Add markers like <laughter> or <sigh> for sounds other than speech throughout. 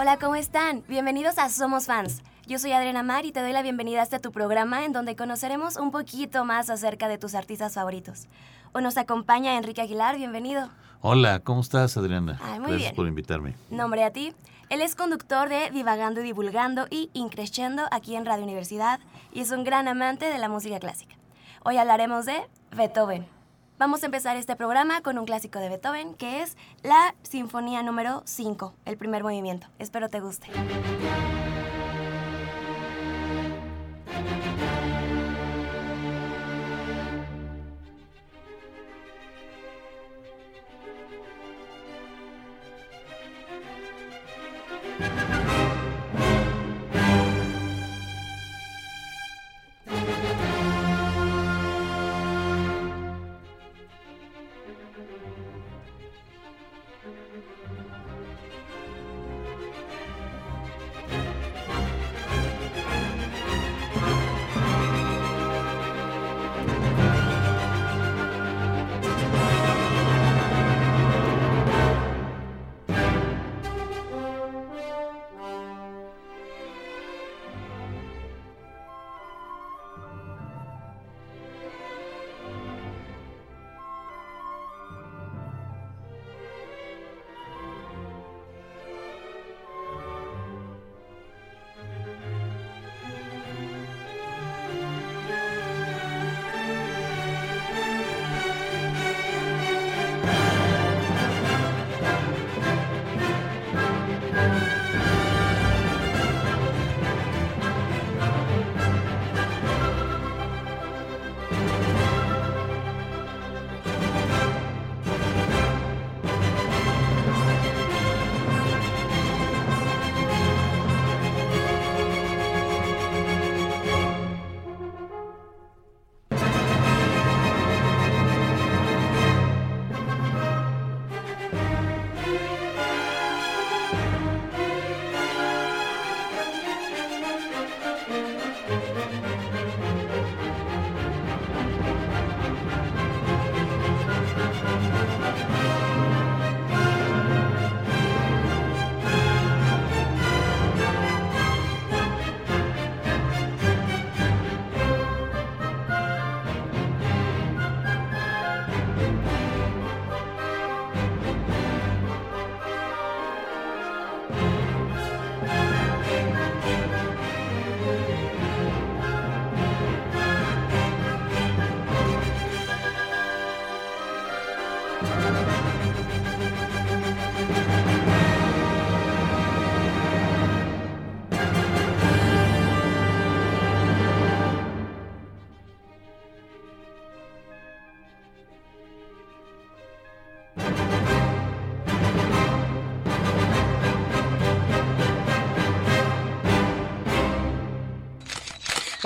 Hola, ¿cómo están? Bienvenidos a Somos Fans. Yo soy Adriana Mar y te doy la bienvenida a este tu programa en donde conoceremos un poquito más acerca de tus artistas favoritos. Hoy nos acompaña Enrique Aguilar, bienvenido. Hola, ¿cómo estás, Adriana? Ay, muy Gracias bien. por invitarme. Nombre a ti. Él es conductor de Divagando y Divulgando y Increscendo aquí en Radio Universidad y es un gran amante de la música clásica. Hoy hablaremos de Beethoven. Vamos a empezar este programa con un clásico de Beethoven que es la Sinfonía número 5, el primer movimiento. Espero te guste.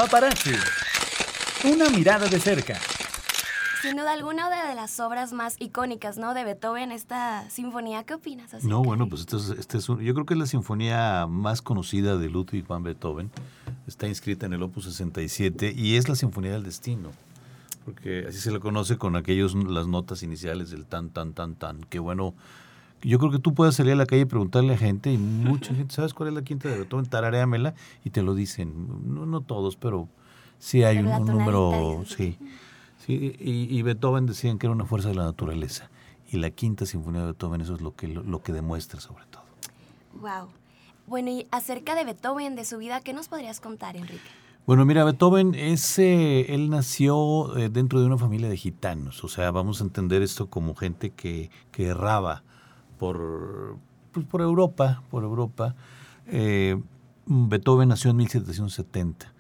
Paparazzi. Una mirada de cerca. Sin duda alguna, una de las obras más icónicas ¿no? de Beethoven, esta sinfonía. ¿Qué opinas? acerca No, bueno, pues este es, este es un- yo creo que es la sinfonía más conocida de Ludwig van Beethoven. Está inscrita en el Opus 67 y es la Sinfonía del Destino. Porque así se le conoce con aquellos las notas iniciales del tan, tan, tan, tan. Que bueno, yo creo que tú puedes salir a la calle y preguntarle a gente y mucha gente, ¿sabes cuál es la quinta de Beethoven? Tararéamela y te lo dicen. No, no todos, pero sí hay Pero un, número, sí. Sí, y, y Beethoven decían que era una fuerza de la naturaleza. Y la quinta sinfonía de Beethoven, eso es lo que, lo, lo que demuestra sobre todo. Wow. Bueno, y acerca de Beethoven, de su vida, ¿qué nos podrías contar, Enrique? Bueno, mira, Beethoven, ese, él nació eh, dentro de una familia de gitanos. O sea, vamos a entender esto como gente que, que erraba por, pues, por Europa, por Europa. Eh, Beethoven nació en 1770.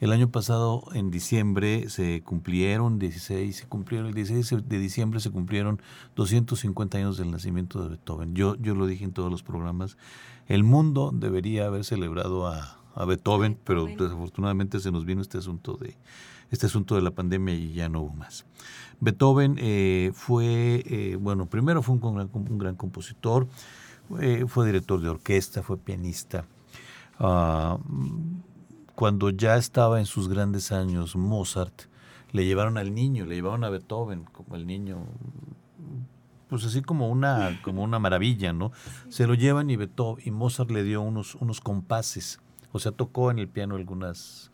El año pasado, en diciembre, se cumplieron 16, se cumplieron el 16 de diciembre se cumplieron 250 años del nacimiento de Beethoven. Yo, yo lo dije en todos los programas. El mundo debería haber celebrado a, a Beethoven, pero desafortunadamente se nos vino este asunto de este asunto de la pandemia y ya no hubo más. Beethoven eh, fue, eh, bueno, primero fue un, gran, un gran compositor, eh, fue director de orquesta, fue pianista. Ah, cuando ya estaba en sus grandes años, Mozart, le llevaron al niño, le llevaron a Beethoven, como el niño, pues así como una, como una maravilla, ¿no? Se lo llevan y Beethoven, y Mozart le dio unos, unos compases, o sea, tocó en el piano algunas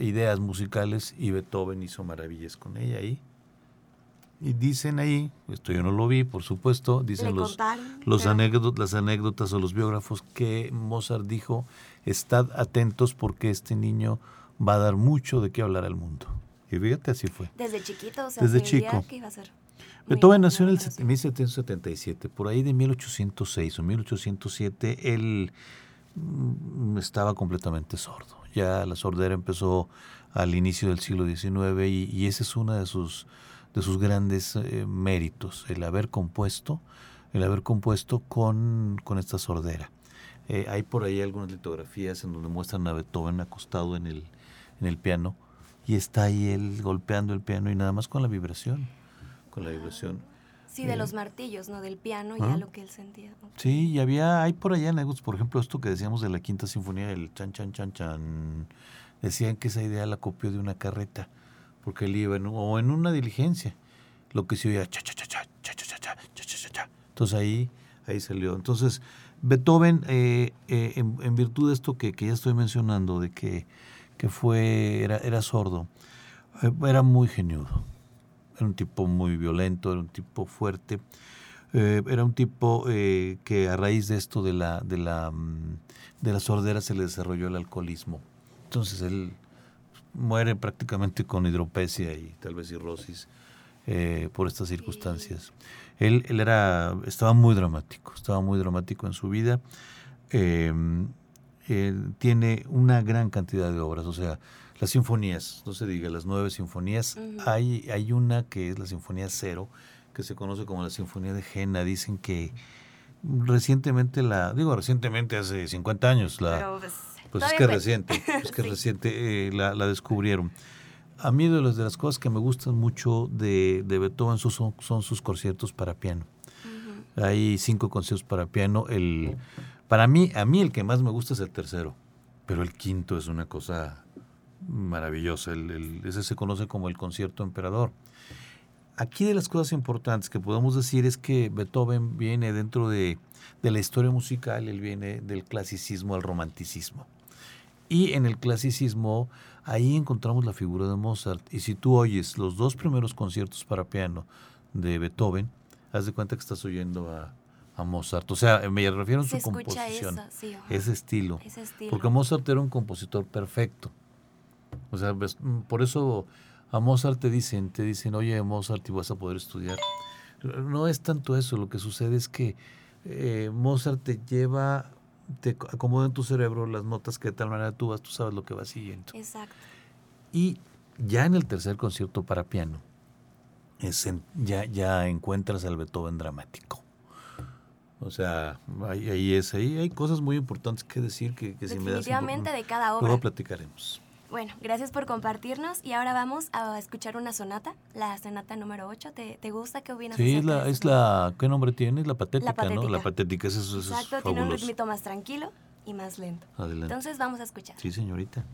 ideas musicales y Beethoven hizo maravillas con ella ahí. Y dicen ahí, esto yo no lo vi, por supuesto, dicen los, los anécdotas, las anécdotas o los biógrafos que Mozart dijo, estad atentos porque este niño va a dar mucho de qué hablar al mundo. Y fíjate, así fue. Desde chiquito, o sea, Desde chico. que iba a ser Beethoven nació en el 1777, por ahí de 1806 o 1807, él mm, estaba completamente sordo. Ya la sordera empezó al inicio del siglo XIX y, esa es una de sus de sus grandes eh, méritos, el haber compuesto, el haber compuesto con, con esta sordera. Eh, hay por ahí algunas litografías en donde muestran a Beethoven acostado en el, en el piano y está ahí él golpeando el piano y nada más con la vibración, con la vibración. Sí, de eh, los martillos, ¿no? Del piano, ya lo que él sentía. Sí, y había, hay por allá anécdotas, por ejemplo, esto que decíamos de la quinta sinfonía, el chan, chan, chan, chan, decían que esa idea la copió de una carreta porque él iba en, o en una diligencia, lo que se oía cha cha cha cha cha cha cha cha cha cha cha. Entonces ahí, ahí salió. Entonces, Beethoven, eh, eh, en, virtud de esto que, que, ya estoy mencionando, de que, que fue, era, era sordo, eh, era muy geniudo. Era un tipo muy violento, era un tipo fuerte. era un tipo que a raíz de esto de la, de la, de la sordera se le desarrolló el alcoholismo. Entonces él muere prácticamente con hidropesia y tal vez cirrosis eh, por estas circunstancias. Él, él, era, estaba muy dramático, estaba muy dramático en su vida. Em, tiene una gran cantidad de obras, o sea, las sinfonías, no se diga, las nueve sinfonías, hay, hay una que es la Sinfonía Cero, que se conoce como la Sinfonía de Jena, dicen que recientemente la, digo recientemente hace 50 años, la... Pues, pues es que es reciente, <laughs> es que reciente eh, la, descubrieron. A mí de las, de las cosas que me gustan mucho de, de Beethoven son, son, sus conciertos para piano. Hay cinco conciertos para piano. El, para mí, a mí el que más me gusta es el tercero, pero el quinto es una cosa maravillosa. El, ese se conoce como el concierto emperador. Aquí de las cosas importantes que podemos decir es que Beethoven viene dentro de, de la historia musical, él viene del clasicismo al romanticismo. Y en el clasicismo, ahí encontramos la figura de Mozart. Y si tú oyes los dos primeros conciertos para piano de Beethoven, haz de cuenta que estás oyendo a, Mozart. O sea, me refiero a su composición, ese, estilo, Porque Mozart era un compositor perfecto. O sea, por eso a Mozart te dicen, te dicen, oye, Mozart, y vas a poder estudiar. No es tanto eso, lo que sucede es que eh, Mozart te lleva te acomoda en tu cerebro las notas que de tal manera tú vas, tú sabes lo que va siguiendo. Exacto. Y ya en el tercer concierto para piano, es ya, ya encuentras al Beethoven dramático. O sea, ahí, es, ahí hay cosas muy importantes que decir que, que si me das de cada obra. Luego platicaremos. Bueno, gracias por compartirnos y ahora vamos a escuchar una sonata, la sonata número 8. ¿Te, te gusta? ¿Qué opinas? Sí, es la, es la, ¿qué nombre tiene? La patética, ¿no? La patética, eso, eso Exacto, tiene un ritmito más tranquilo y más lento. Adelante. Entonces vamos a escuchar. Sí, señorita.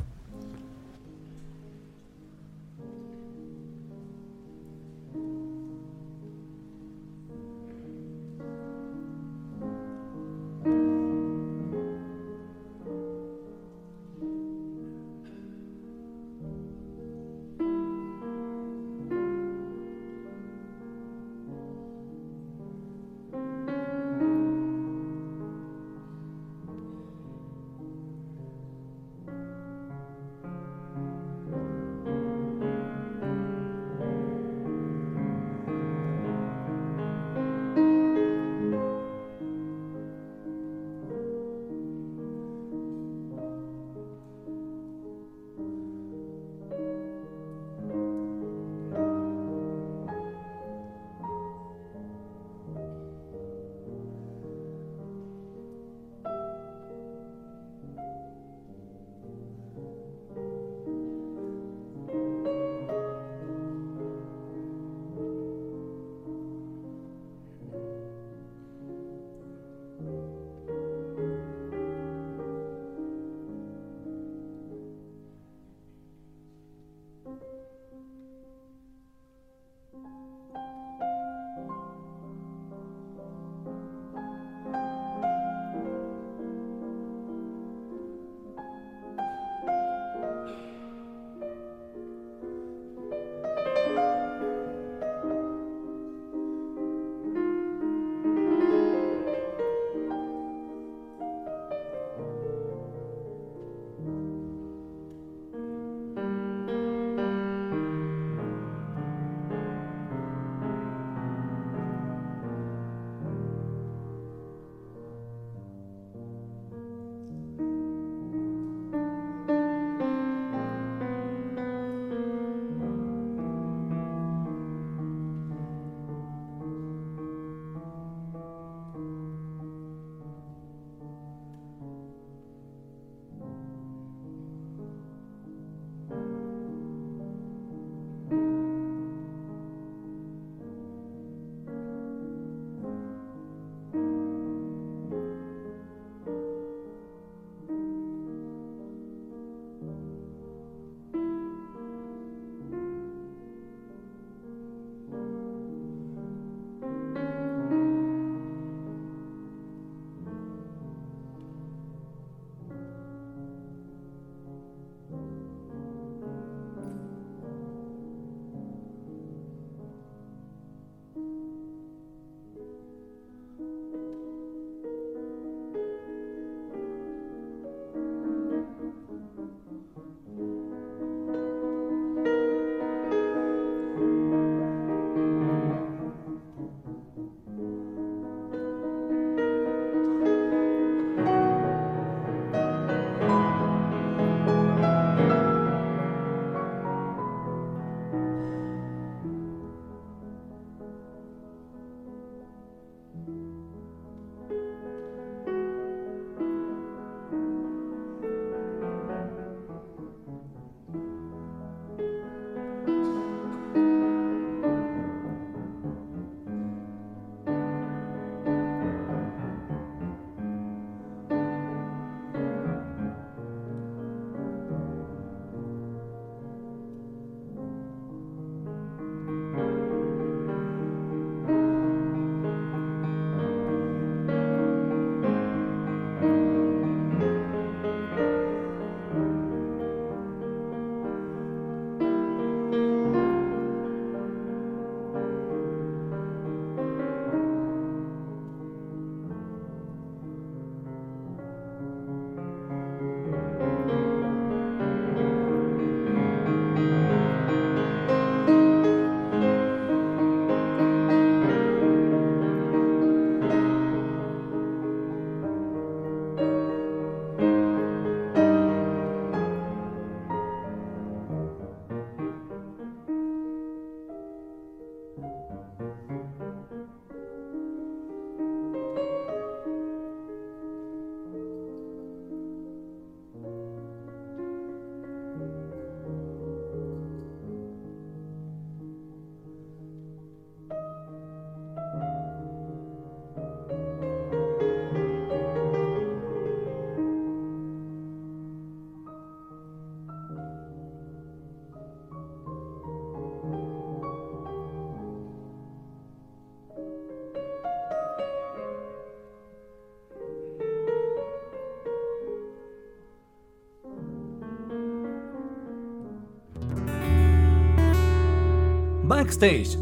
Backstage.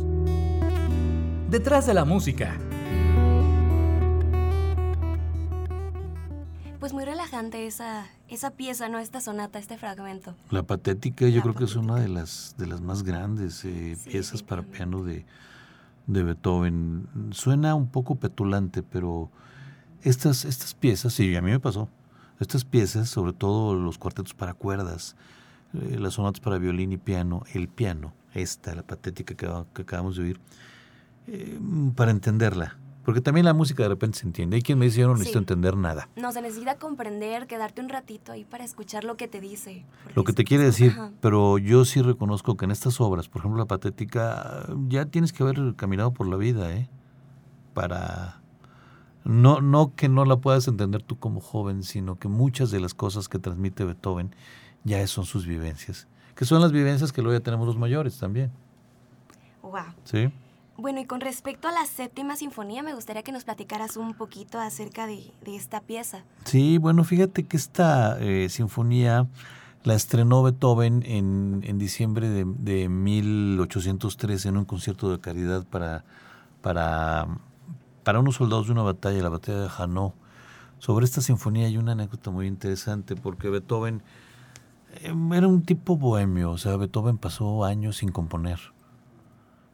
Detrás de la música. Pues muy relajante esa, esa pieza, ¿no? Esta sonata, este fragmento. La patética yo La creo que es una de las, de las más grandes eh, Sí, piezas para piano de, de Beethoven. Suena un poco petulante, pero estas, estas piezas, sí, a mí me pasó. Estas piezas, sobre todo los cuartetos para cuerdas, eh, las sonatas para violín y piano, el piano, esta, la patética que, que acabamos de oír, eh, para entenderla. Porque también la música de repente se entiende. Hay quien me dice, yo no necesito Sí. entender nada. No, se necesita comprender, quedarte un ratito ahí para escuchar lo que te dice. Lo que te quiere decir, ajá. pero yo sí reconozco que en estas obras, por ejemplo la patética, ya tienes que haber caminado por la vida, ¿eh? Para no no que no la puedas entender tú como joven, sino que muchas de las cosas que transmite Beethoven ya son sus vivencias, que son las vivencias que luego ya tenemos los mayores también, Wow. ¿sí? Bueno, y con respecto a la séptima sinfonía, me gustaría que nos platicaras un poquito acerca de, de esta pieza. Sí, bueno, fíjate que esta eh, sinfonía la estrenó Beethoven en, en diciembre de, de 1803 en un concierto de caridad para, para, para unos soldados de una batalla, la batalla de Hanau. Sobre esta sinfonía hay una anécdota muy interesante porque Beethoven era un tipo bohemio, o sea, Beethoven pasó años sin componer.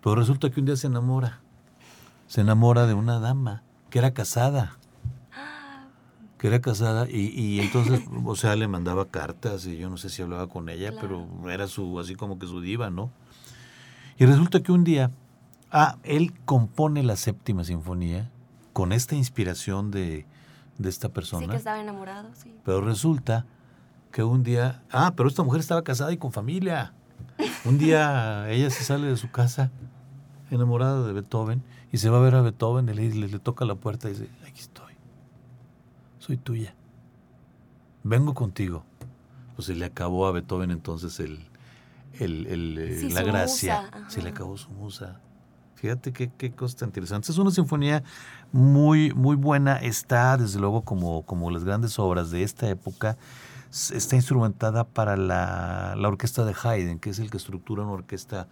Pero resulta que un día se enamora. Se enamora de una dama que era casada <gasps> que era casada y, y entonces, o sea, le mandaba cartas y yo no sé si hablaba con ella, Claro. pero era su, así como que su diva, ¿no? Y resulta que un día, ah, él compone la séptima sinfonía con esta inspiración de, de esta Sí, persona, que estaba enamorado, sí. pero resulta que un día, ah, pero esta mujer estaba casada y con familia. Un día ella se sale de su casa enamorada de Beethoven y se va a ver a Beethoven y le, le- le toca la puerta y dice, aquí estoy, soy tuya, vengo contigo. Pues se le acabó a Beethoven entonces el, el- el, eh, Sí, la gracia, se le acabó su musa. Fíjate qué, qué cosa tan interesante. Es una sinfonía muy, muy buena. Está, desde luego, como, como las grandes obras de esta época, está instrumentada para la, la orquesta de Haydn, que es el que estructura una orquesta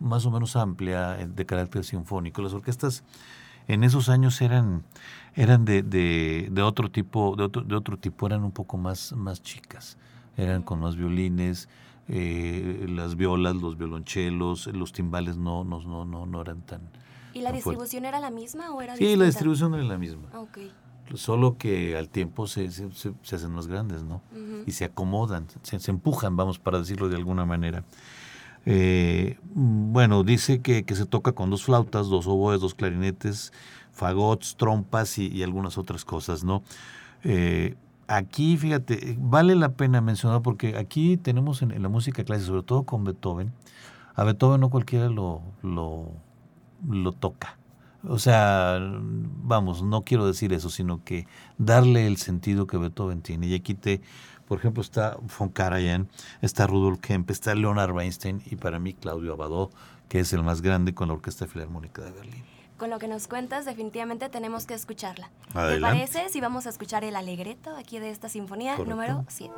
más o menos amplia eh, de carácter sinfónico. Las orquestas en esos años eran, eran de, de, de otro tipo, de otro, de otro tipo, eran un poco más, más chicas. Eran con más violines, eh, las violas, los violonchelos, los timbales no, no, no, no, no eran tan. ¿Y la tan distribución era la misma o era Sí, distinta? la distribución era la misma. Ok. Solo que al tiempo se, se, se- hacen más grandes, ¿no? Y se acomodan, se, se empujan, vamos, para decirlo de alguna manera. Eh, bueno, dice que, que se toca con dos flautas, dos oboes, dos clarinetes, fagots, trompas y, y algunas otras cosas, ¿no? Eh, aquí, fíjate, vale la pena mencionar porque aquí tenemos en, en la música clásica, sobre todo con Beethoven, a Beethoven no cualquiera lo, lo, lo toca. O sea, vamos, no quiero decir eso, sino que darle el sentido que Beethoven tiene. Y aquí te, por ejemplo, está von Karajan, está Rudolf Kemp, está Leonard Weinstein y para mí Claudio Abadó, que es el más grande con la Orquesta Filarmónica de Berlín. Con lo que nos cuentas, definitivamente tenemos que escucharla. Adelante. ¿Te parece si vamos a escuchar el alegreto aquí de esta sinfonía Correcto. número 7?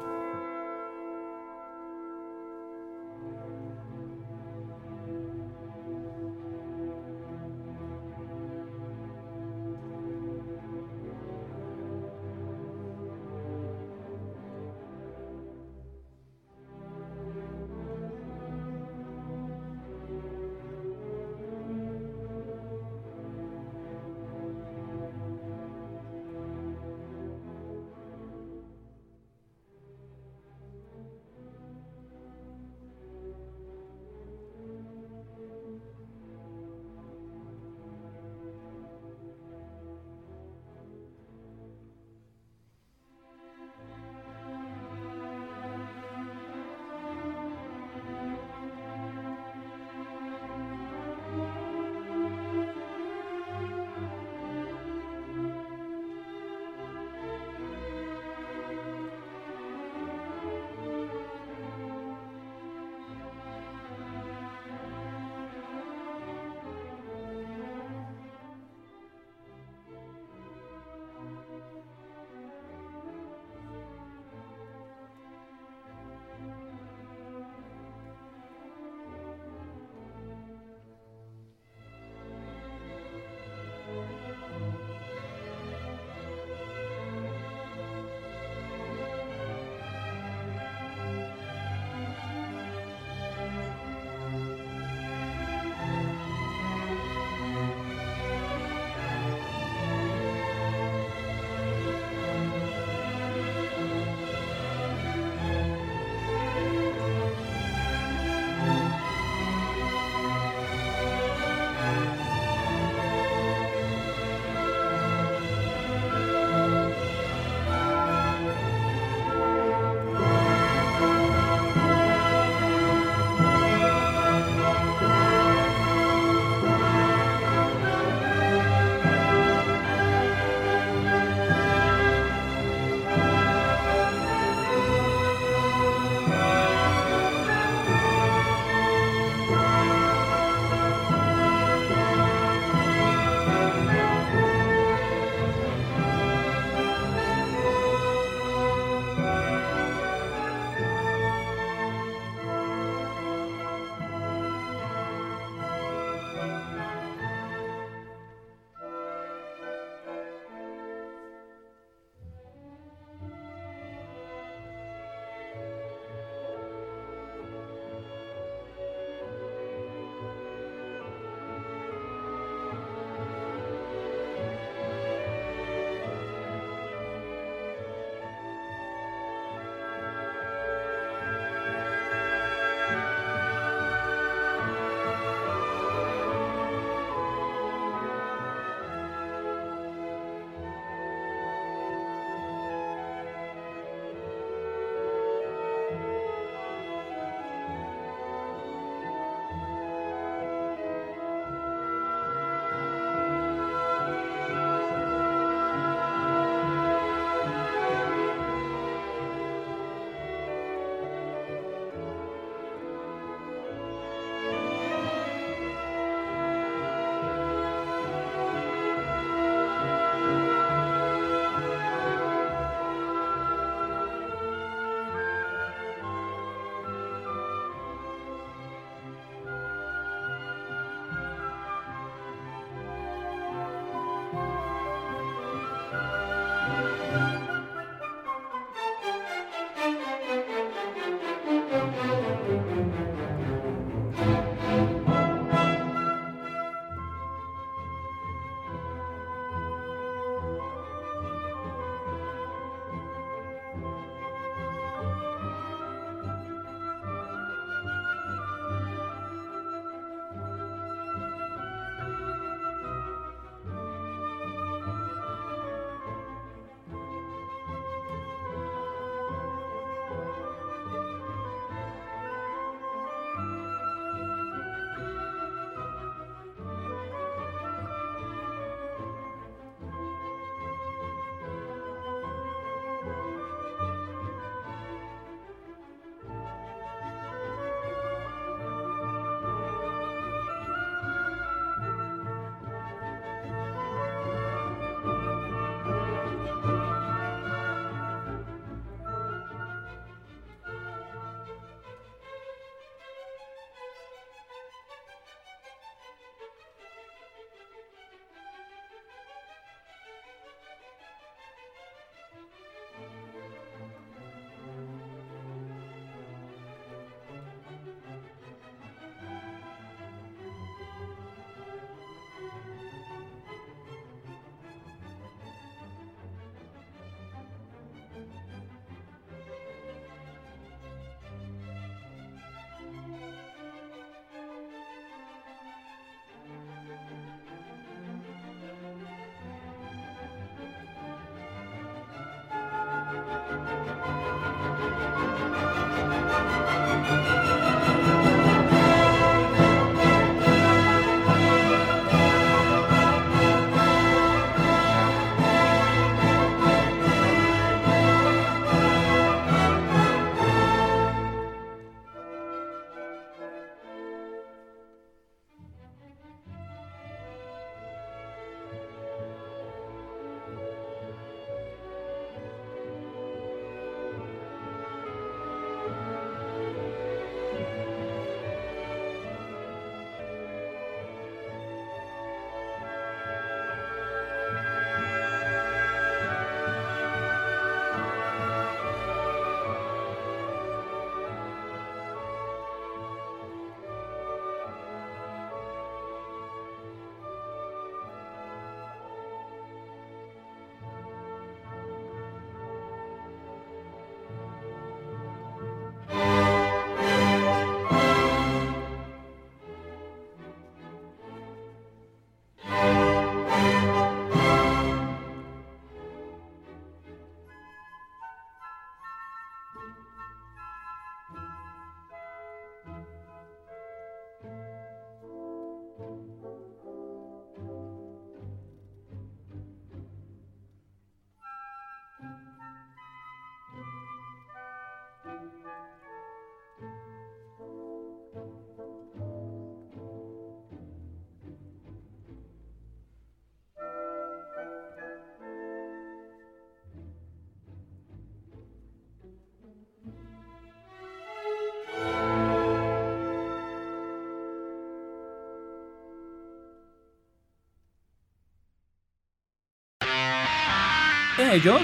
Ellos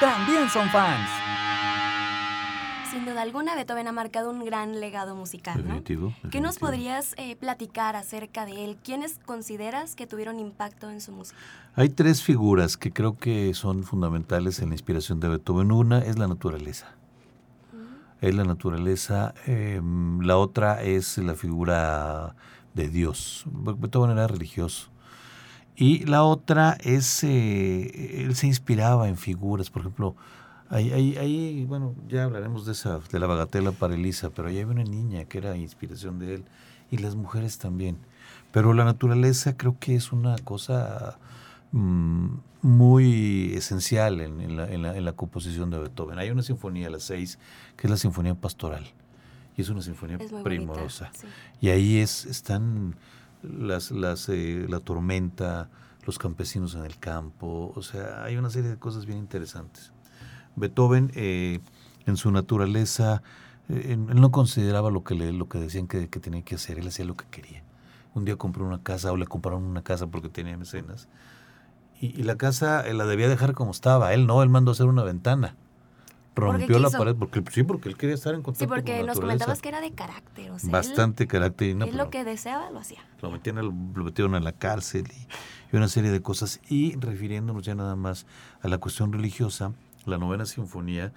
también son fans. Sin duda alguna, Beethoven ha marcado un gran legado musical, ¿no? Definitivo, ¿Qué nos podrías eh, platicar acerca de él? ¿Quiénes consideras que tuvieron impacto en su música? Hay tres figuras que creo que son fundamentales en la inspiración de Beethoven. Una es la naturaleza. Es la naturaleza. eh, la otra es la figura de Dios. Be- Beethoven era religioso. Y la otra es, eh, él se inspiraba en figuras, por ejemplo, ahí, ahí, ahí, bueno, ya hablaremos de esa, de la bagatela para Elisa, pero ahí había una niña que era inspiración de él, y las mujeres también. Pero la naturaleza creo que es una cosa mm, muy esencial en, en la, en la- en la composición de Beethoven. Hay una sinfonía, la 6, que es la sinfonía pastoral, y es una sinfonía Es primorosa. sí. Y ahí es, están las, las, eh, la tormenta, los campesinos en el campo, o sea, hay una serie de cosas bien interesantes. Beethoven, eh, en su naturaleza, eh, él no consideraba lo que, le, lo que decían que, que tenía que hacer, él hacía lo que quería. Un día compró una casa o le compraron una casa porque tenía mecenas. Y, y la casa la debía dejar como estaba. Él no, él mandó hacer una ventana. Rompió la pared porque sí, porque él quería estar en contacto Sí, con porque la nos naturaleza. comentabas que era de carácter, o sea, él- Bastante carácter. y no, él, pero lo que deseaba lo hacía. lo, al- lo metieron a la cárcel y, y una serie de cosas. Y refiriéndonos ya nada más a la cuestión religiosa, la novena sinfonía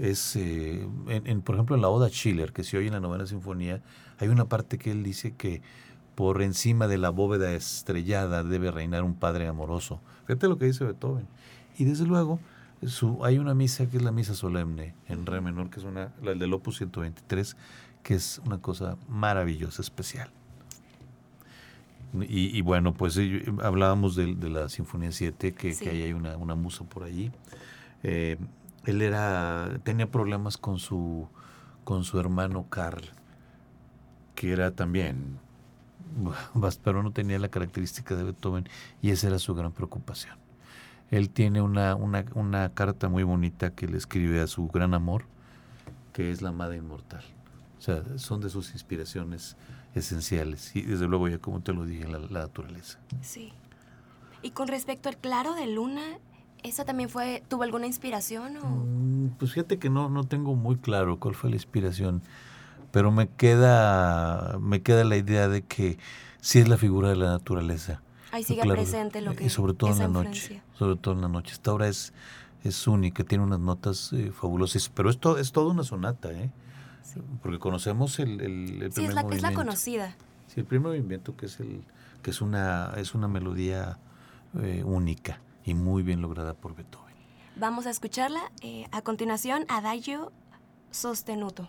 es, eh, en, en, por ejemplo, en la Oda Schiller, que se oye en la novena sinfonía, hay una parte que él dice que por encima de la bóveda estrellada debe reinar un padre amoroso. Fíjate lo que dice Beethoven. Y desde luego, su, hay una misa que es la misa solemne en re menor, que es una, la del Opus 123, que es una cosa maravillosa, especial. Y, y bueno, pues eh, hablábamos de, de la Sinfonía 7, que, Sí. que ahí hay una, una musa por allí. Eh, él era, tenía problemas con su, con su hermano Carl, que era también, <laughs> pero no tenía la característica de Beethoven, y esa era su gran preocupación. Él tiene una, una, una carta muy bonita que le escribe a su gran amor, que es la Amada Inmortal. O sea, son de sus inspiraciones esenciales. Y desde luego, ya como te lo dije, la, la naturaleza. Sí. Y con respecto al claro de luna, ¿esa también fue, tuvo alguna inspiración o...? Mm, Pues fíjate que no, no tengo muy claro cuál fue la inspiración, pero me queda, me queda la idea de que sí es la figura de la naturaleza. Ahí sigue Claro, presente lo que Y sobre todo en esa la noche. influencia. Sobre todo en la noche. Esta obra es, es única, tiene unas notas eh, fabulosas, pero esto es toda una sonata, ¿eh? Porque conocemos el, el, el Sí, primer es la, es la movimiento. conocida. Sí, el primer movimiento que es el que es una es una melodía eh, única y muy bien lograda por Beethoven. Vamos a escucharla. eh, a continuación, Adagio Sostenuto.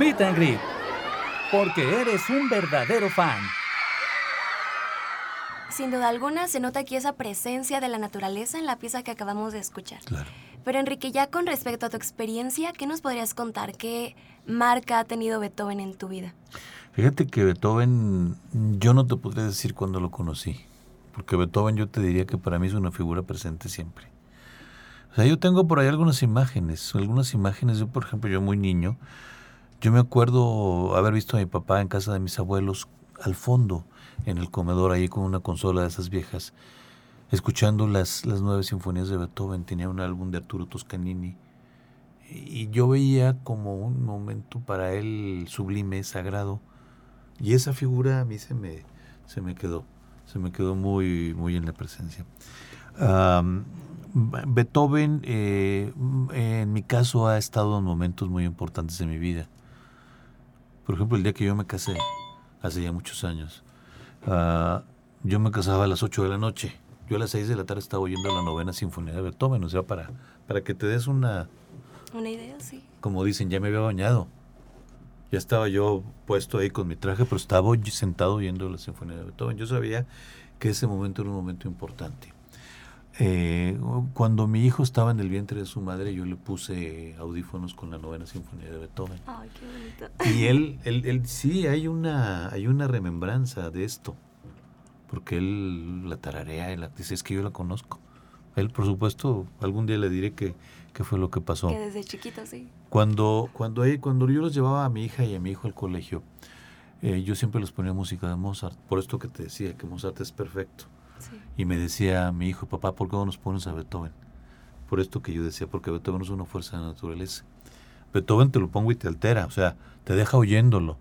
Meet and Greet. Porque eres un verdadero fan. Sin duda alguna se nota aquí esa presencia de la naturaleza en la pieza que acabamos de escuchar. Claro. Pero Enrique, ya con respecto a tu experiencia, ¿qué nos podrías contar? ¿Qué marca ha tenido Beethoven en tu vida? Fíjate que Beethoven, yo no te podría decir cuándo lo conocí, porque Beethoven yo te diría que para mí es una figura presente siempre. O sea, yo tengo por ahí algunas imágenes, algunas imágenes, yo por ejemplo, yo muy niño, yo me acuerdo haber visto a mi papá en casa de mis abuelos al fondo, en el comedor, ahí con una consola de esas viejas, escuchando las, las nueve sinfonías de Beethoven, tenía un álbum de Arturo Toscanini, y yo veía como un momento para él sublime, sagrado, y esa figura a mí se me, se me quedó, se me quedó muy, muy en la presencia. Um, Beethoven, eh, en mi caso, ha estado en momentos muy importantes de mi vida. Por ejemplo, el día que yo me casé, hace ya muchos años, uh, yo me casaba a las 8 de la noche. Yo a las 6 de la tarde estaba oyendo la novena sinfonía de Beethoven, o sea, para, para que te des una... Una idea, sí. Como dicen, ya me había bañado. Ya estaba yo puesto ahí con mi traje, pero estaba sentado oyendo la sinfonía de Beethoven. Yo sabía que ese momento era un momento importante. Eh, cuando mi hijo estaba en el vientre de su madre, yo le puse audífonos con la novena sinfonía de Beethoven. Ay, qué bonito. Y él, él, él, sí, hay una, hay una remembranza de esto, porque él la tararea, él dice, es que yo la conozco. Él, por supuesto, algún día le diré que, qué fue lo que pasó. Que desde chiquito, sí. Cuando, cuando, cuando yo los llevaba a mi hija y a mi hijo al colegio, eh, yo siempre les ponía música de Mozart, por esto que te decía, que Mozart es perfecto. Y me decía mi hijo, papá, ¿por qué no nos pones a Beethoven? Por esto que yo decía, porque Beethoven es una fuerza de la naturaleza. Beethoven te lo pongo y te altera, o sea, te deja oyéndolo,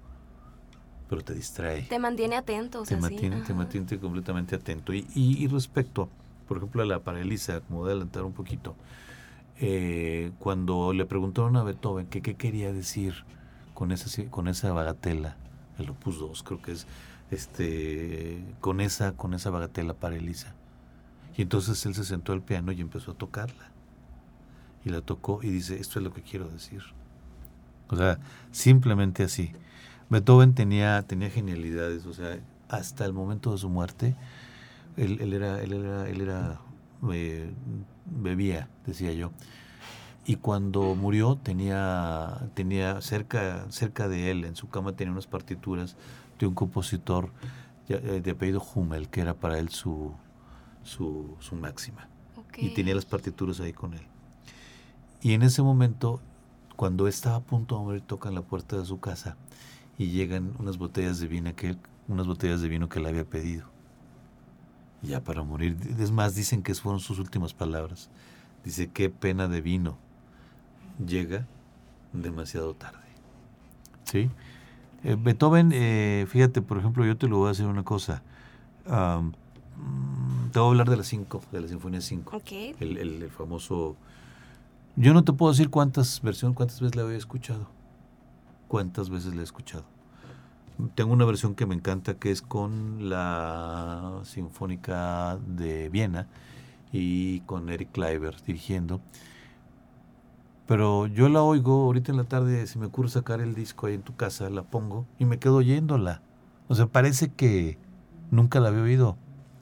pero te distrae. Te mantiene atento, o te sea, sí. mantiene, te mantiene completamente atento. Y, y, y respecto, por ejemplo, a la paralisa, como voy a adelantar un poquito, eh, cuando le preguntaron a Beethoven que qué quería decir con esa, con esa bagatela, el opus 2 creo que es, este, con esa, con esa bagatela para Elisa. Y entonces él se sentó al piano y empezó a tocarla. Y la tocó y dice, esto es lo que quiero decir. O sea, simplemente así. Beethoven tenía, tenía genialidades, o sea, hasta el momento de su muerte, él, él era, él era, él era eh, bebía, decía yo. Y cuando murió tenía, tenía cerca, cerca de él, en su cama tenía unas partituras de un compositor eh, de apellido Hummel, que era para él su, su, su máxima. Y tenía las partituras ahí con él. Y en ese momento, cuando estaba a punto de morir, tocan la puerta de su casa y llegan unas botellas de vino que, él- unas botellas de vino que había pedido. Ya para morir. Es más, dicen que fueron sus últimas palabras. Dice, qué pena de vino. Llega demasiado tarde. ¿Sí? Eh, Beethoven, eh, fíjate, por ejemplo, yo te lo voy a hacer una cosa. Mm, te voy a hablar de la 5, de la Sinfonía 5. Ok. El, el- el famoso... Yo no te puedo decir cuántas versiones, cuántas veces la había escuchado. Cuántas veces la he escuchado. Tengo una versión que me encanta que es con la Sinfónica de Viena y con Eric Kleiber dirigiendo. Pero yo la oigo ahorita en la tarde, se me ocurre sacar el disco ahí en tu casa, la pongo y me quedo oyéndola. O sea, parece que nunca la había oído.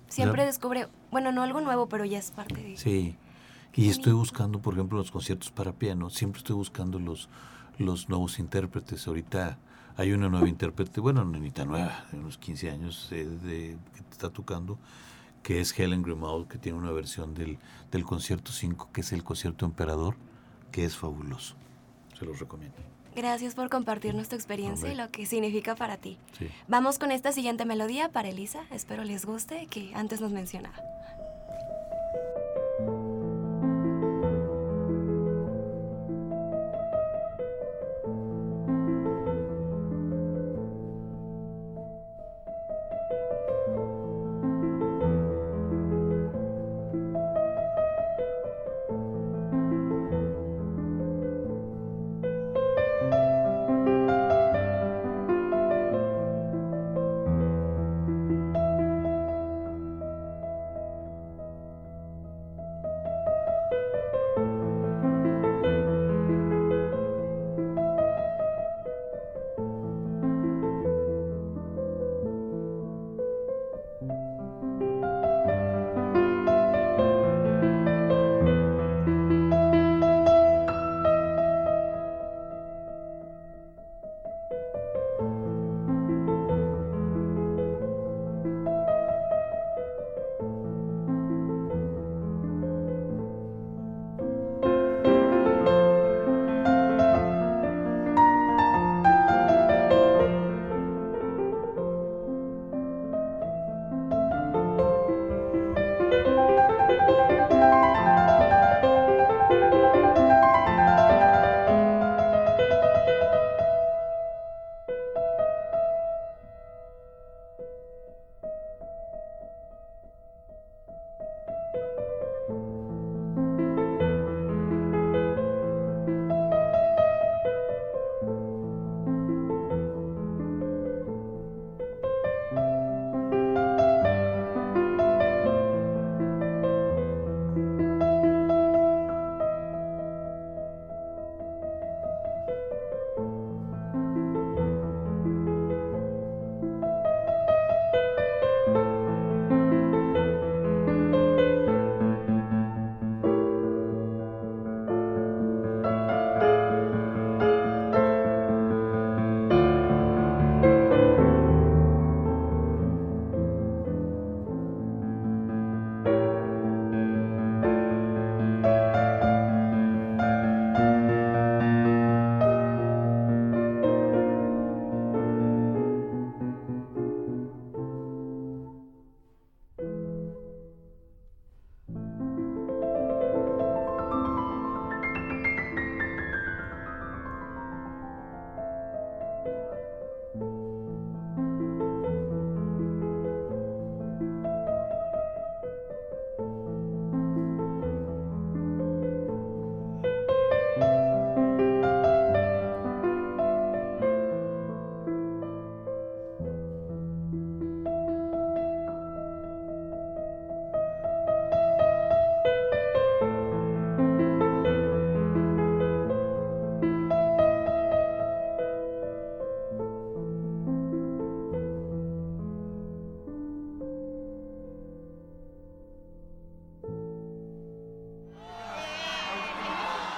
Siempre descubre, bueno, no algo nuevo, pero ya es parte de... Sí. Qué Y estoy buscando, por ejemplo, los conciertos para piano. Siempre estoy buscando los, los nuevos intérpretes. Ahorita hay una nueva intérprete, bueno, no ni tan nueva, de unos 15 años eh, de, que está tocando, que es Helen Grimaud, que tiene una versión del, del concierto 5, que es el concierto emperador, que es fabuloso. Se los recomiendo. Gracias por compartirnos tu experiencia y lo que significa para ti. Sí. Vamos con esta siguiente melodía para Elisa. Espero les guste, que antes nos mencionaba.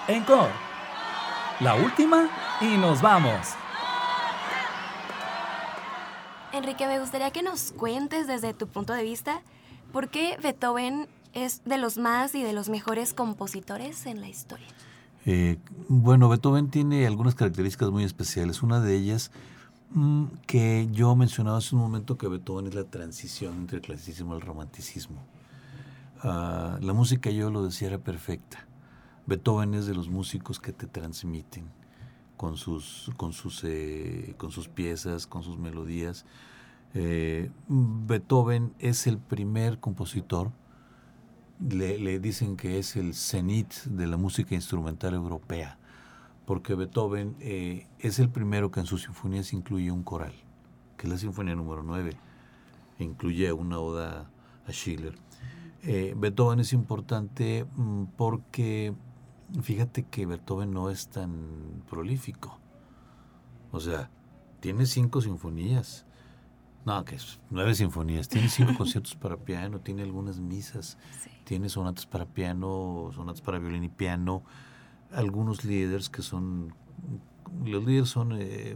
Encore. La última y nos vamos. Enrique, me gustaría que nos cuentes desde tu punto de vista por qué Beethoven es de los más y de los mejores compositores en la historia. Eh, bueno, Beethoven tiene algunas características muy especiales. Una de ellas mm, que yo mencionaba hace un momento que Beethoven es la transición entre el clasicismo y el romanticismo. Ah, la música, yo lo decía, era perfecta. Beethoven es de los músicos que te transmiten con sus, con sus, eh, con sus piezas, con sus melodías. Eh, Beethoven es el primer compositor, le, dicen que es el cenit de la música instrumental europea, porque Beethoven eh, es el primero que en sus sinfonías incluye un coral, que es la sinfonía número 9, incluye una oda a Schiller. Eh, Beethoven es importante mm, porque fíjate que Beethoven no es tan prolífico. O sea, tiene cinco sinfonías no, que es nueve sinfonías. Tiene cinco <laughs> conciertos para piano, tiene algunas misas, tiene sonatas para piano, sonatas para violín y piano, algunos líderes que son, los líderes son, eh,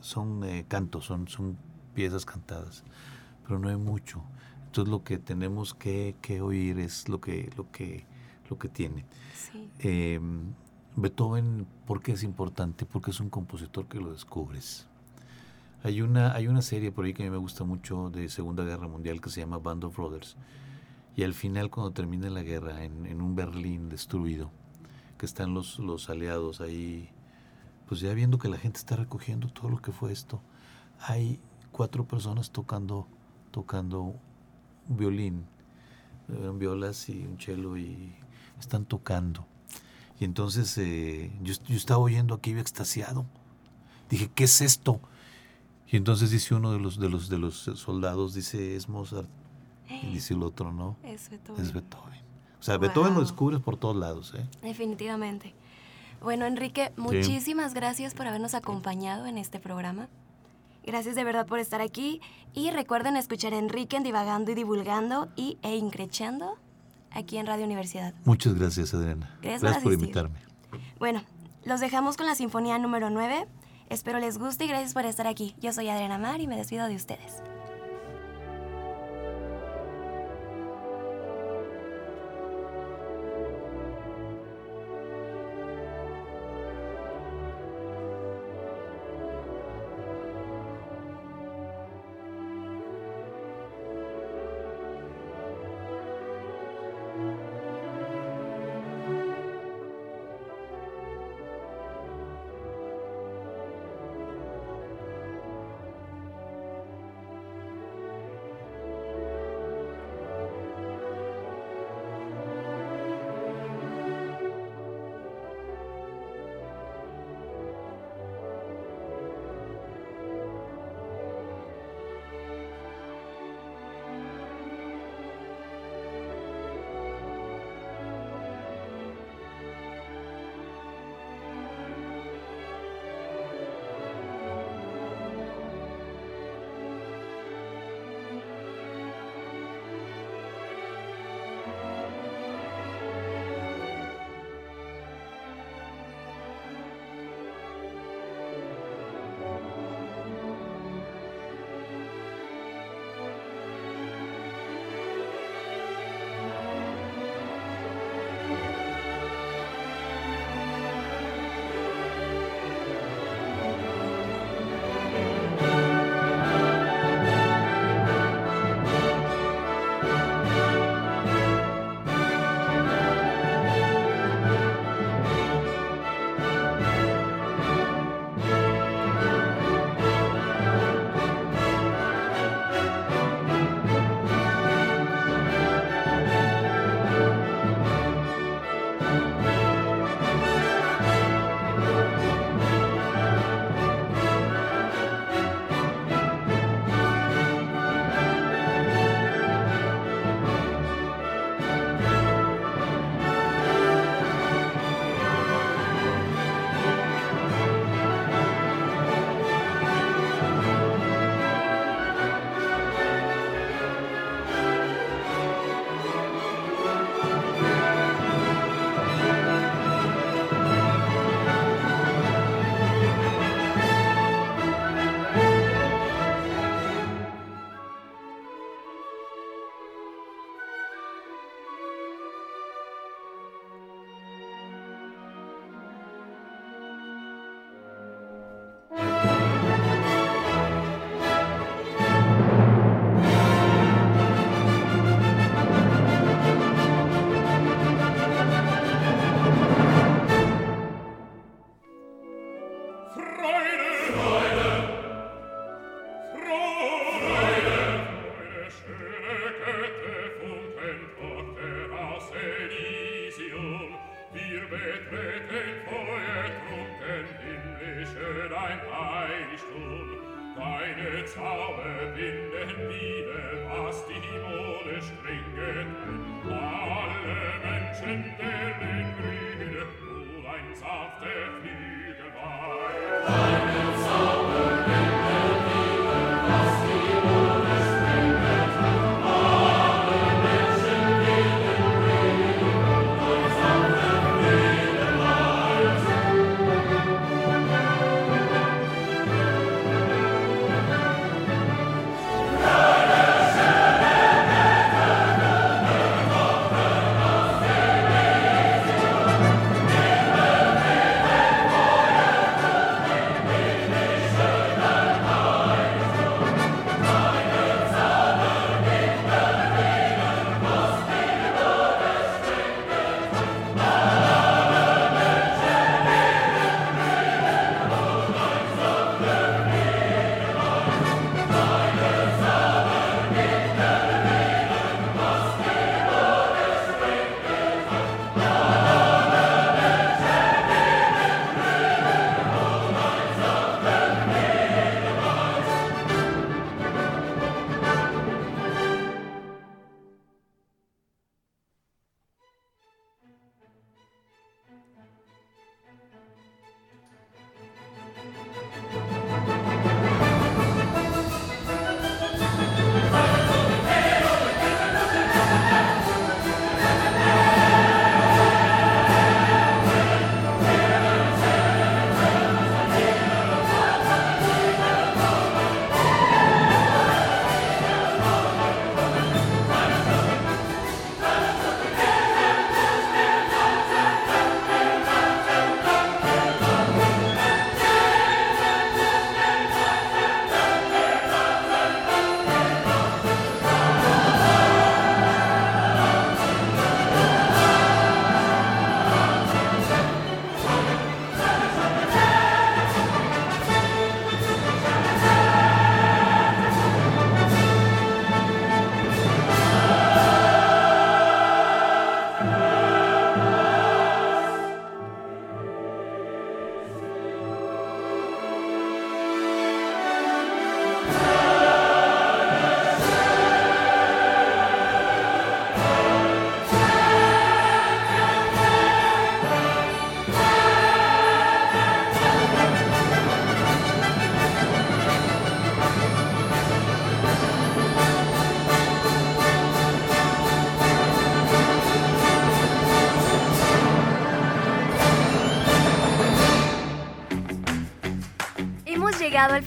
son eh, cantos, son, son piezas cantadas, pero no hay mucho. Entonces lo que tenemos que, que oír es lo que, lo que, lo que tiene. Eh, Beethoven, ¿por qué es importante? Porque es un compositor que lo descubres. Hay una, hay una serie por ahí que a mí me gusta mucho de Segunda Guerra Mundial que se llama Band of Brothers. Y al final, cuando termina la guerra, en, un Berlín destruido, que están los, los aliados ahí, pues ya viendo que la gente está recogiendo todo lo que fue esto, hay cuatro personas tocando, tocando un violín, violas y un cello y están tocando. Y entonces eh, yo, yo, estaba oyendo aquello extasiado. Dije, ¿qué es esto? Y entonces dice uno de los, de los, de los soldados, dice, es Mozart. Y dice el otro, no. Es Beethoven. Es Beethoven. O sea, Beethoven lo descubres por todos lados. ¿eh? Definitivamente. Bueno, Enrique, muchísimas gracias por habernos acompañado en este programa. Gracias de verdad por estar aquí. Y recuerden escuchar a Enrique en Divagando y Divulgando y e Increchando aquí en Radio Universidad. Muchas gracias, Adriana. Gracias, por invitarme. Bueno, los dejamos con la Sinfonía número 9 Espero les guste y gracias por estar aquí. Yo soy Adriana Mar y me despido de ustedes.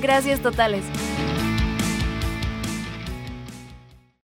Gracias totales.